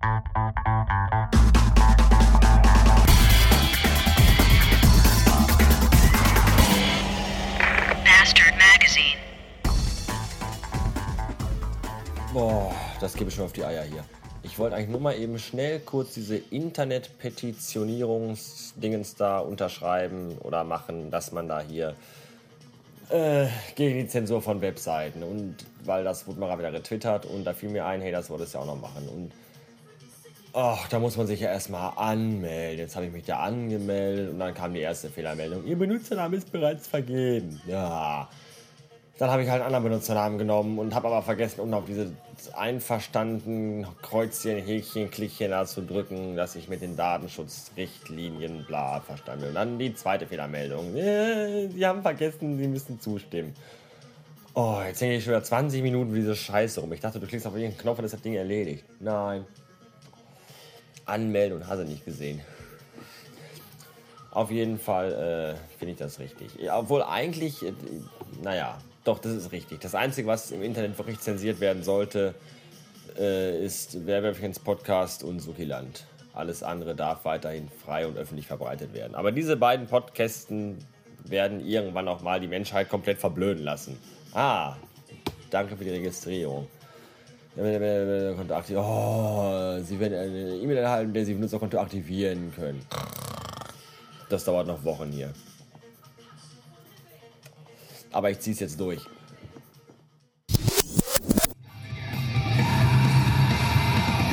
Bastard Magazine. Boah, das gebe ich schon auf die Eier hier. Ich wollte eigentlich nur mal eben schnell kurz diese Internet-Petitionierungsdingens da unterschreiben oder machen, dass man da hier äh, gegen die Zensur von Webseiten und weil das wurde mal wieder getwittert und da fiel mir ein, hey, das wollte es ja auch noch machen und ach, da muss man sich ja erstmal anmelden. Jetzt habe ich mich da angemeldet und dann kam die erste Fehlermeldung. Ihr Benutzername ist bereits vergeben. Ja. Dann habe ich halt einen anderen Benutzernamen genommen und habe aber vergessen, um auf diese einverstanden Kreuzchen, Häkchen, Klickchen da zu drücken, dass ich mit den Datenschutzrichtlinien bla verstanden bin. Und dann die zweite Fehlermeldung. Äh, Sie haben vergessen, Sie müssen zustimmen. Oh, jetzt hänge ich schon wieder 20 Minuten wie diese Scheiße rum. Ich dachte, du klickst auf irgendeinen Knopf und ist das Ding erledigt. Nein. Anmelden und hast du nicht gesehen. Auf jeden Fall äh, finde ich das richtig. Obwohl eigentlich, äh, naja, doch, das ist richtig. Das Einzige, was im Internet wirklich zensiert werden sollte, äh, ist Werwölfchens Podcast und Sukiland. Alles andere darf weiterhin frei und öffentlich verbreitet werden. Aber diese beiden Podcasten werden irgendwann auch mal die Menschheit komplett verblöden lassen. Ah, danke für die Registrierung. Konto aktivieren. Oh, Sie werden eine E-Mail erhalten, der Sie Benutzerkonto aktivieren können. Das dauert noch Wochen hier. Aber ich ziehe es jetzt durch.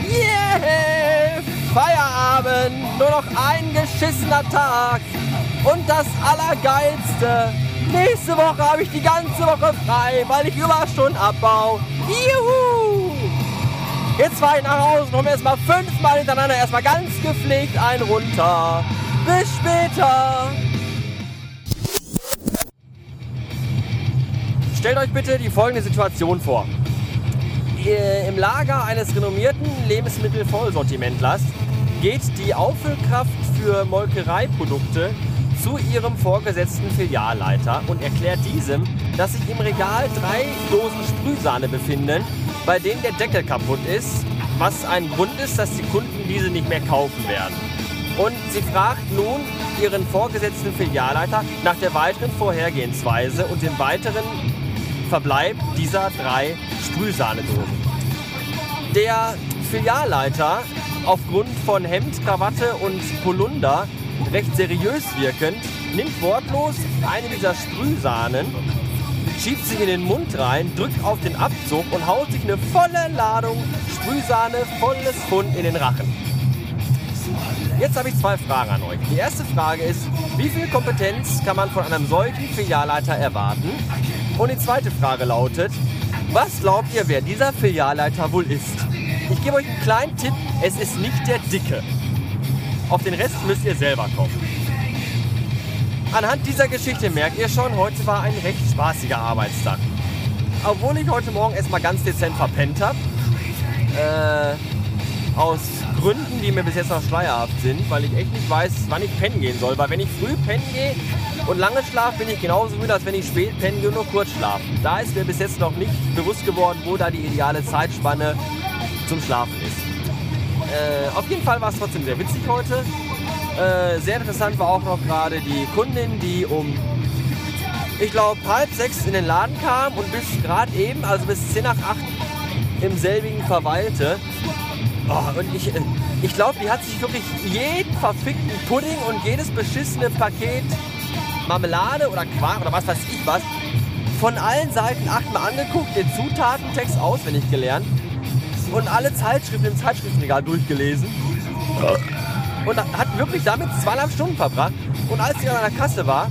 Yeah! Feierabend! Nur noch ein geschissener Tag! Und das Allergeilste! Nächste Woche habe ich die ganze Woche frei, weil ich Überstunden abbau. Juhu! Jetzt fahre ich nach Hause hol mir erstmal fünfmal hintereinander erstmal ganz gepflegt einen runter. Bis später! Stellt euch bitte die folgende Situation vor. Äh, Im Lager eines renommierten Lebensmittelvollsortimentlers geht die Auffüllkraft für Molkereiprodukte zu ihrem vorgesetzten Filialleiter und erklärt diesem, dass sich im Regal drei Dosen Sprühsahne befinden, bei denen der Deckel kaputt ist, was ein Grund ist, dass die Kunden diese nicht mehr kaufen werden. Und sie fragt nun ihren vorgesetzten Filialleiter nach der weiteren Vorhergehensweise und dem weiteren Verbleib dieser drei Sprühsahnedosen. Der Filialleiter, aufgrund von Hemd, Krawatte und Polunder recht seriös wirkend, nimmt wortlos eine dieser Sprühsahnen, schiebt sich in den Mund rein, drückt auf den Abzug und haut sich eine volle Ladung Sprühsahne, volles Pfund in den Rachen. Jetzt habe ich zwei Fragen an euch. Die erste Frage ist, wie viel Kompetenz kann man von einem solchen Filialleiter erwarten? Und die zweite Frage lautet, was glaubt ihr, wer dieser Filialleiter wohl ist? Ich gebe euch einen kleinen Tipp, es ist nicht der Dicke. Auf den Rest müsst ihr selber kommen. Anhand dieser Geschichte merkt ihr schon, heute war ein recht spaßiger Arbeitstag. Obwohl ich heute Morgen erstmal ganz dezent verpennt habe, äh, aus Gründen, die mir bis jetzt noch schleierhaft sind, weil ich echt nicht weiß, wann ich pennen gehen soll. Weil wenn ich früh pennen gehe und lange schlafe, bin ich genauso müde, als wenn ich spät pennen gehe und nur kurz schlafen. Da ist mir bis jetzt noch nicht bewusst geworden, wo da die ideale Zeitspanne zum Schlafen ist. Äh, auf jeden Fall war es trotzdem sehr witzig heute. Äh, sehr interessant war auch noch gerade die Kundin, die um, ich glaube, halb sechs in den Laden kam und bis gerade eben, also bis zehn nach acht im selbigen verweilte. Oh, und ich, äh, ich glaube, die hat sich wirklich jeden verfickten Pudding und jedes beschissene Paket Marmelade oder Quark oder was weiß ich was von allen Seiten achtmal angeguckt, den Zutatentext auswendig gelernt und alle Zeitschriften im Zeitschriftenregal durchgelesen. Und hat wirklich damit zweieinhalb Stunden verbracht. Und als sie an der Kasse war,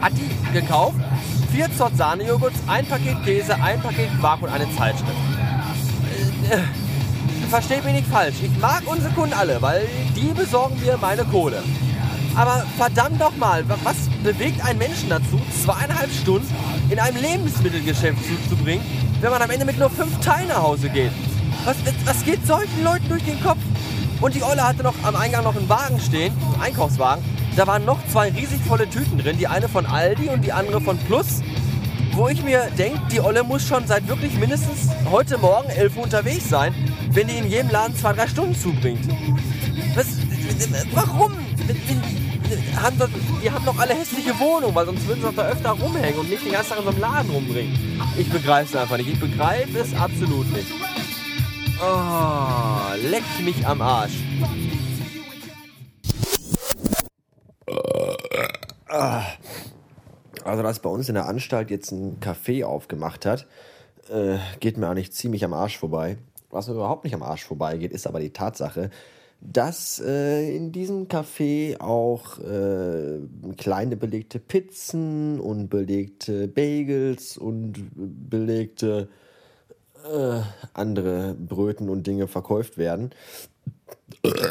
hat die gekauft vier Zott Sahnejoghurts, ein Paket Käse, ein Paket Quark und eine Zeitschrift. Äh, äh, Versteht mich nicht falsch. Ich mag unsere Kunden alle, weil die besorgen mir meine Kohle. Aber verdammt doch mal, was bewegt einen Menschen dazu, zweieinhalb Stunden in einem Lebensmittelgeschäft zuzubringen, wenn man am Ende mit nur fünf Teilen nach Hause geht? Was, was geht solchen Leuten durch den Kopf? Und die Olle hatte noch am Eingang noch einen Wagen stehen, einen Einkaufswagen. Da waren noch zwei riesig volle Tüten drin, die eine von Aldi und die andere von Plus. Wo ich mir denke, die Olle muss schon seit wirklich mindestens heute Morgen 11 Uhr unterwegs sein, wenn die in jedem Laden zwei, drei Stunden zubringt? Was, warum? Die haben doch alle hässliche Wohnungen, weil sonst würden sie doch da öfter rumhängen und nicht den ganzen Tag in so einem Laden rumbringen. Ich begreife es einfach nicht. Ich begreife es absolut nicht. Oh, leck mich am Arsch. Also, dass bei uns in der Anstalt jetzt ein Café aufgemacht hat, äh, geht mir eigentlich ziemlich am Arsch vorbei. Was mir überhaupt nicht am Arsch vorbeigeht, ist aber die Tatsache, dass äh, in diesem Café auch äh, kleine belegte Pizzen und belegte Bagels und belegte äh, andere Bröten und Dinge verkauft werden.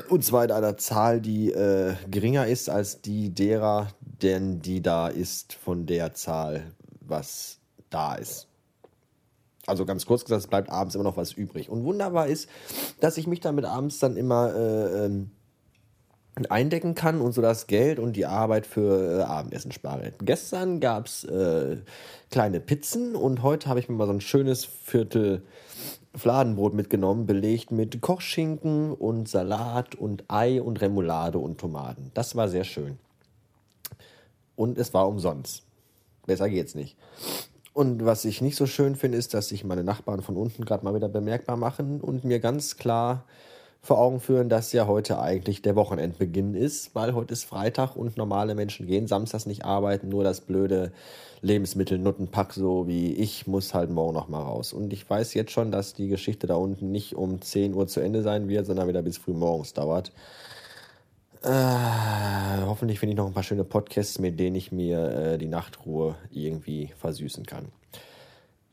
Und zwar in einer Zahl, die äh, geringer ist als die derer, denn die da ist von der Zahl, was da ist. Also ganz kurz gesagt, es bleibt abends immer noch was übrig. Und wunderbar ist, dass ich mich damit abends dann immer äh, ähm, eindecken kann und so das Geld und die Arbeit für äh, Abendessen spare. Gestern gab es äh, kleine Pizzen und heute habe ich mir mal so ein schönes Viertel Fladenbrot mitgenommen, belegt mit Kochschinken und Salat und Ei und Remoulade und Tomaten. Das war sehr schön. Und es war umsonst. Besser geht's nicht. Und was ich nicht so schön finde, ist, dass sich meine Nachbarn von unten gerade mal wieder bemerkbar machen und mir ganz klar vor Augen führen, dass ja heute eigentlich der Wochenendbeginn ist, weil heute ist Freitag und normale Menschen gehen samstags nicht arbeiten, nur das blöde Lebensmittel-Nuttenpack, so wie ich, muss halt morgen noch mal raus. Und ich weiß jetzt schon, dass die Geschichte da unten nicht um 10 Uhr zu Ende sein wird, sondern wieder bis früh morgens dauert. Äh, hoffentlich finde ich noch ein paar schöne Podcasts, mit denen ich mir äh, die Nachtruhe irgendwie versüßen kann.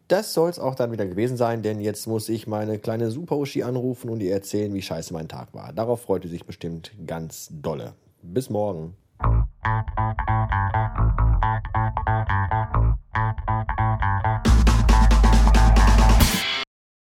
Das soll es auch dann wieder gewesen sein, denn jetzt muss ich meine kleine Super-Uschi anrufen und ihr erzählen, wie scheiße mein Tag war. Darauf freut ihr sich bestimmt ganz dolle. Bis morgen.